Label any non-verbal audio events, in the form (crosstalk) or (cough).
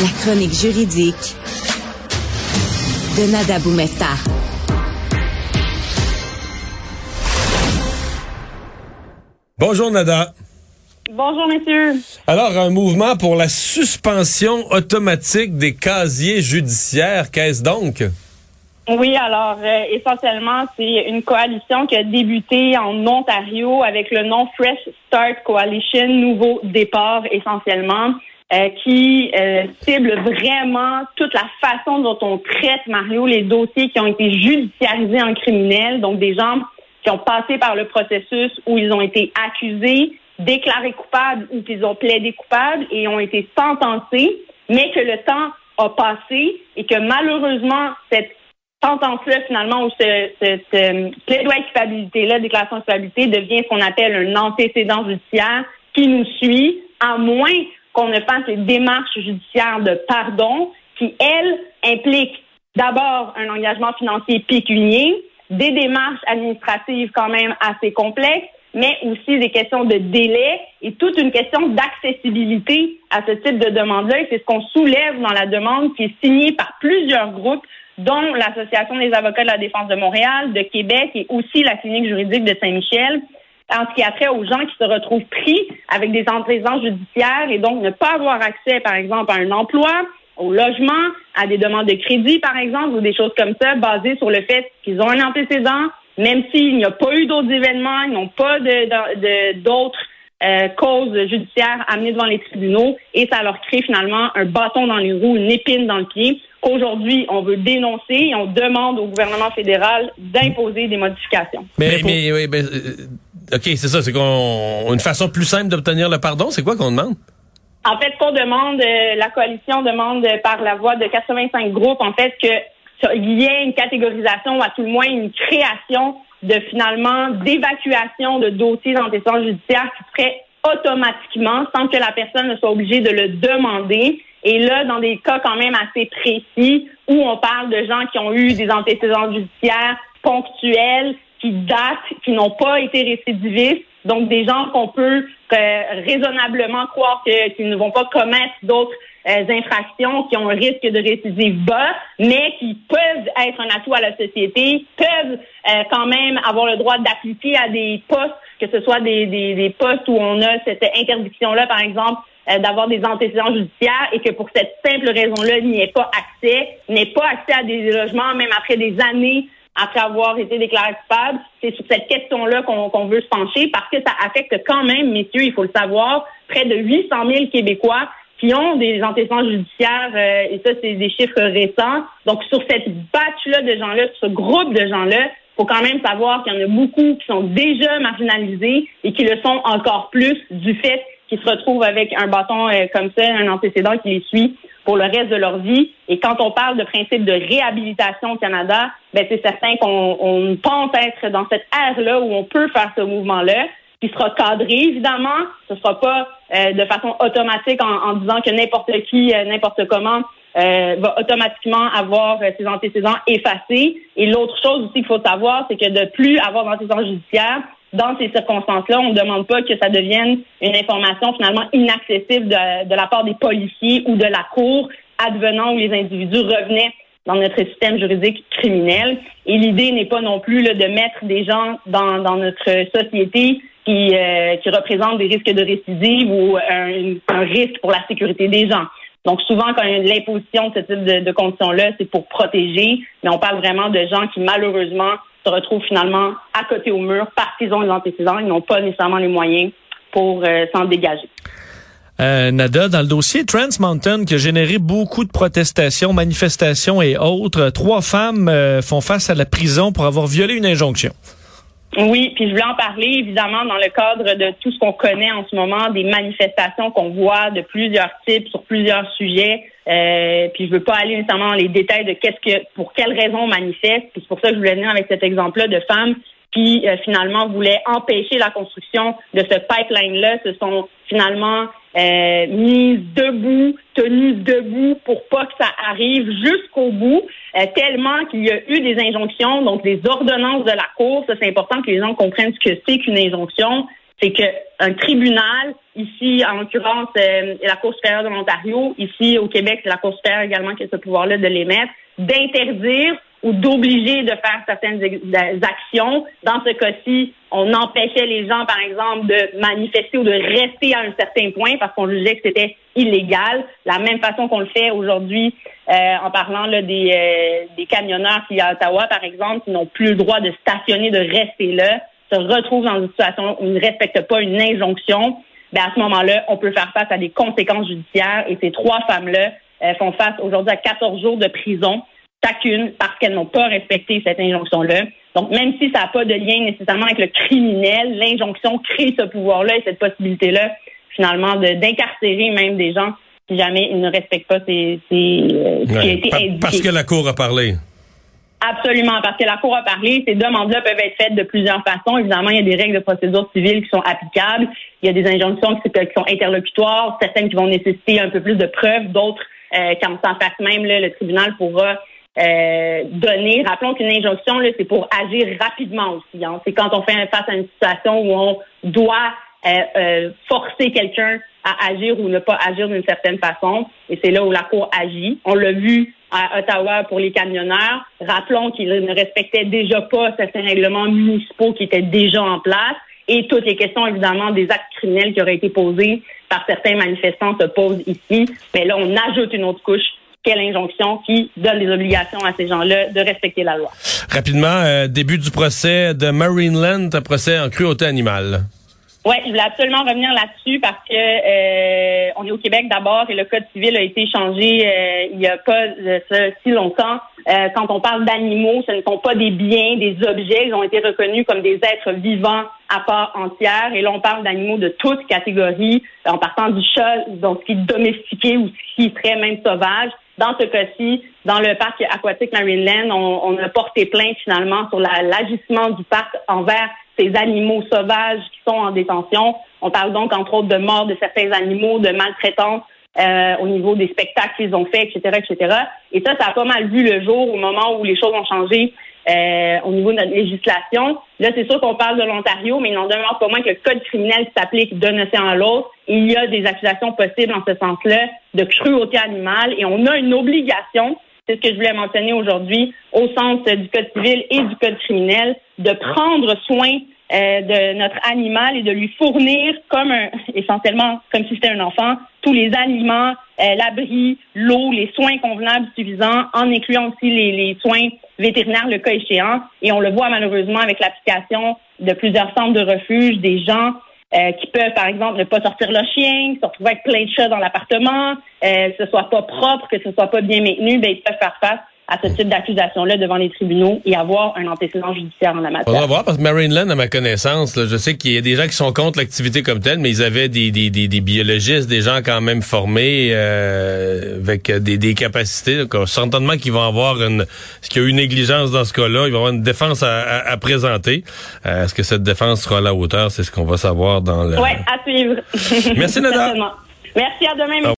La chronique juridique de Nada Boumefta. Bonjour Nada. Bonjour, messieurs. Alors, un mouvement pour la suspension automatique des casiers judiciaires, qu'est-ce donc? Oui, alors euh, essentiellement, c'est une coalition qui a débuté en Ontario avec le nom Fresh Start Coalition, Nouveau Départ essentiellement, euh, qui euh, cible vraiment toute la façon dont on traite, Mario, les dossiers qui ont été judiciarisés en criminel, donc des gens qui ont passé par le processus où ils ont été accusés, déclarés coupables ou qu'ils ont plaidé coupables et ont été sentencés, mais que le temps a passé et que malheureusement, cette sentence-là, finalement, ou ce, ce, plaidoyer culpabilité-là, déclaration de culpabilité, devient ce qu'on appelle un antécédent judiciaire qui nous suit, à moins qu'on ne fasse des démarches judiciaires de pardon qui, elles, impliquent d'abord un engagement financier pécunier, des démarches administratives quand même assez complexes, mais aussi des questions de délai et toute une question d'accessibilité à ce type de demande-là. Et c'est ce qu'on soulève dans la demande qui est signée par plusieurs groupes, dont l'Association des avocats de la défense de Montréal, de Québec et aussi la clinique juridique de Saint-Michel, en ce qui a trait aux gens qui se retrouvent pris avec des antécédents judiciaires et donc ne pas avoir accès, par exemple, à un emploi, au logement, à des demandes de crédit, par exemple, ou des choses comme ça, basées sur le fait qu'ils ont un antécédent, même s'il n'y a pas eu d'autres événements, ils n'ont pas de, d'autres euh, causes judiciaires amenées devant les tribunaux, et ça leur crée finalement un bâton dans les roues, une épine dans le pied, qu'aujourd'hui on veut dénoncer et on demande au gouvernement fédéral d'imposer des modifications. Mais, mais, oui, mais euh, OK, c'est ça, c'est qu'on une façon plus simple d'obtenir le pardon, c'est quoi qu'on demande? En fait, qu'on demande, euh, la coalition demande par la voix de 85 groupes, en fait, que il y ait une catégorisation ou à tout le moins une création de finalement d'évacuation de dossiers d'antécédents judiciaires qui serait automatiquement sans que la personne ne soit obligée de le demander. Et là, dans des cas quand même assez précis où on parle de gens qui ont eu des antécédents judiciaires ponctuels, qui datent, qui n'ont pas été récidivistes, donc des gens qu'on peut euh, raisonnablement croire qu'ils ne vont pas commettre d'autres euh, infractions qui ont un risque de récidive bas, mais qui peuvent être un atout à la société, peuvent euh, quand même avoir le droit d'appliquer à des postes, que ce soit des, des, des postes où on a cette interdiction-là, par exemple, euh, d'avoir des antécédents judiciaires et que pour cette simple raison-là, il n'y ait pas accès, n'ait pas accès à des logements, même après des années après avoir été déclaré coupable. C'est sur cette question-là qu'on veut se pencher parce que ça affecte quand même, messieurs, il faut le savoir, près de 800 000 Québécois qui ont des antécédents judiciaires, euh, et ça, c'est des chiffres récents. Donc, sur cette batch-là de gens-là, sur ce groupe de gens-là, faut quand même savoir qu'il y en a beaucoup qui sont déjà marginalisés et qui le sont encore plus du fait qu'ils se retrouvent avec un bâton euh, comme ça, un antécédent qui les suit pour le reste de leur vie. Et quand on parle de principe de réhabilitation au Canada, ben c'est certain qu'on pense être dans cette ère-là où on peut faire ce mouvement-là qui sera cadré, évidemment. Ce sera pas euh, de façon automatique en, disant que n'importe qui, euh, n'importe comment euh, va automatiquement avoir ses antécédents effacés. Et l'autre chose aussi qu'il faut savoir, c'est que de plus avoir d'antécédents judiciaires, dans ces circonstances-là, on ne demande pas que ça devienne une information finalement inaccessible de, la part des policiers ou de la Cour, advenant où les individus revenaient dans notre système juridique criminel. Et l'idée n'est pas non plus là, de mettre des gens dans, notre société qui, euh, qui représentent des risques de récidive ou un, risque pour la sécurité des gens. Donc souvent, quand il y a l'imposition de ce type de, conditions-là, c'est pour protéger, mais on parle vraiment de gens qui malheureusement se retrouvent finalement à côté au mur parce qu'ils ont les antécédents, ils n'ont pas nécessairement les moyens pour euh, s'en dégager. Euh, Nada, dans le dossier Trans Mountain qui a généré beaucoup de protestations, manifestations et autres, trois femmes euh, font face à la prison pour avoir violé une injonction. Oui, puis je voulais en parler évidemment dans le cadre de tout ce qu'on connaît en ce moment, des manifestations qu'on voit de plusieurs types sur plusieurs sujets. Euh, puis je veux pas aller nécessairement dans les détails de qu'est-ce que, pour quelles raisons on manifeste. Puis c'est pour ça que je voulais venir avec cet exemple-là de femmes qui euh, finalement voulaient empêcher la construction de ce pipeline-là. Ce sont finalement euh, mises debout, tenues debout pour pas que ça arrive jusqu'au bout, euh, tellement qu'il y a eu des injonctions, donc des ordonnances de la Cour. Ça, c'est important que les gens comprennent ce que c'est qu'une injonction c'est qu'un tribunal, ici, en l'occurrence, euh, la Cour supérieure de l'Ontario, ici au Québec, c'est la Cour supérieure également qui a ce pouvoir-là de l'émettre, d'interdire ou d'obliger de faire certaines actions. Dans ce cas-ci, on empêchait les gens, par exemple, de manifester ou de rester à un certain point parce qu'on jugeait que c'était illégal. La même façon qu'on le fait aujourd'hui euh, en parlant là, des, euh, des camionneurs qui à Ottawa, par exemple, qui n'ont plus le droit de stationner, de rester là, se retrouvent dans une situation où ils ne respectent pas une injonction. Ben à ce moment-là, on peut faire face à des conséquences judiciaires et ces trois femmes-là euh, font face aujourd'hui à 14 jours de prison chacune parce qu'elles n'ont pas respecté cette injonction-là. Donc, même si ça n'a pas de lien nécessairement avec le criminel, l'injonction crée ce pouvoir-là et cette possibilité-là, finalement, d'incarcérer même des gens si jamais ils ne respectent pas ces, ces, euh, ce qui a été indiqué. Parce que la Cour a parlé. Absolument, parce que la Cour a parlé. Ces demandes-là peuvent être faites de plusieurs façons. Évidemment, il y a des règles de procédure civile qui sont applicables. Il y a des injonctions qui, sont interlocutoires, certaines qui vont nécessiter un peu plus de preuves, d'autres, euh, quand ça passe même, là, le tribunal pourra euh, donner. Rappelons qu'une injonction, c'est pour agir rapidement aussi. Hein. C'est quand on fait face à une situation où on doit euh, euh, forcer quelqu'un à agir ou ne pas agir d'une certaine façon. Et c'est là où la Cour agit. On l'a vu à Ottawa pour les camionneurs. Rappelons qu'ils ne respectaient déjà pas certains règlements municipaux qui étaient déjà en place. Et toutes les questions, évidemment, des actes criminels qui auraient été posés par certains manifestants se posent ici. Mais là, on ajoute une autre couche quelle injonction qui donne des obligations à ces gens-là de respecter la loi. Rapidement, euh, début du procès de Marineland, un procès en cruauté animale. Oui, je voulais absolument revenir là-dessus parce que euh, on est au Québec d'abord et le code civil a été changé euh, il n'y a pas si longtemps. quand on parle d'animaux, ce ne sont pas des biens, des objets, ils ont été reconnus comme des êtres vivants à part entière. Et là, on parle d'animaux de toutes catégories, en partant du chat, donc ce qui est domestiqué ou ce qui serait même sauvage, dans ce cas-ci, dans le parc aquatique Marineland, on, on a porté plainte finalement sur l'agissement du parc envers ces animaux sauvages qui sont en détention. On parle donc entre autres de mort de certains animaux, de maltraitance euh, au niveau des spectacles qu'ils ont faits, etc., etc. Et ça, ça a pas mal vu le jour au moment où les choses ont changé euh, au niveau de notre législation. Là, c'est sûr qu'on parle de l'Ontario, mais il n'en demeure pas moins que le code criminel s'applique d'un océan à l'autre. Il y a des accusations possibles en ce sens-là de cruauté animale et on a une obligation, c'est ce que je voulais mentionner aujourd'hui, au sens du code civil et du code criminel, de prendre soin euh, de notre animal et de lui fournir comme un, essentiellement comme si c'était un enfant, tous les aliments, euh, l'abri, l'eau, les soins convenables suffisants, en incluant aussi les, les soins vétérinaires le cas échéant. Et on le voit malheureusement avec l'application de plusieurs centres de refuge, des gens euh, qui peuvent, par exemple, ne pas sortir leur chien, se retrouver avec plein de chats dans l'appartement, euh, que ce soit pas propre, que ce soit pas bien maintenu, ben, ils peuvent faire face à ce type d'accusation-là devant les tribunaux et avoir un antécédent judiciaire en la matière. On va voir, parce que Marineland, à ma connaissance, je sais qu'il y a des gens qui sont contre l'activité comme telle, mais ils avaient des, des, des, biologistes, des gens quand même formés euh, avec des, des capacités. Donc, certainement qu'ils vont avoir une... Est-ce qu'il y a eu une négligence dans ce cas-là? Il va y avoir une défense à, à, présenter. Euh, est-ce que cette défense sera à la hauteur? C'est ce qu'on va savoir dans le... Oui, à suivre. Merci, Nada. (laughs) Merci, à demain.